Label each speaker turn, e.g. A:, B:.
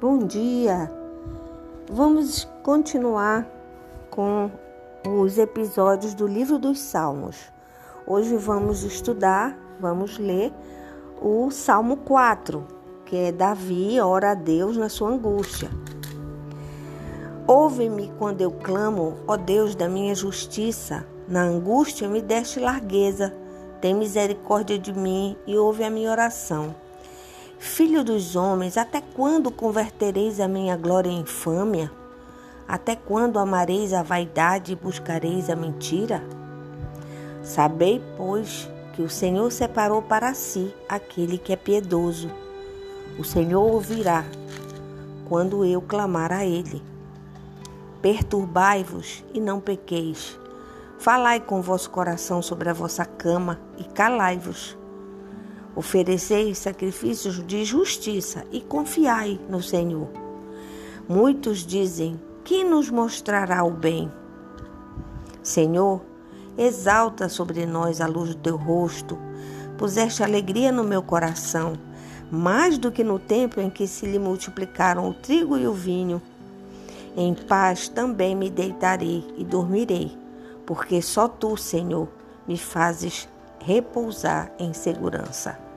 A: Bom dia! Vamos continuar com os episódios do livro dos Salmos. Hoje vamos estudar, vamos ler o Salmo 4, que é Davi ora a Deus na sua angústia. Ouve-me quando eu clamo, ó Deus da minha justiça. Na angústia me deste largueza. Tem misericórdia de mim e ouve a minha oração. Filho dos homens, até quando convertereis a minha glória em infâmia? Até quando amareis a vaidade e buscareis a mentira? Sabei, pois, que o Senhor separou para si aquele que é piedoso. O Senhor ouvirá quando eu clamar a ele. Perturbai-vos e não pequeis. Falai com vosso coração sobre a vossa cama e calai-vos. Oferecei sacrifícios de justiça e confiai no Senhor. Muitos dizem: Quem nos mostrará o bem? Senhor, exalta sobre nós a luz do teu rosto, puseste alegria no meu coração, mais do que no tempo em que se lhe multiplicaram o trigo e o vinho. Em paz também me deitarei e dormirei, porque só tu, Senhor, me fazes repousar em segurança.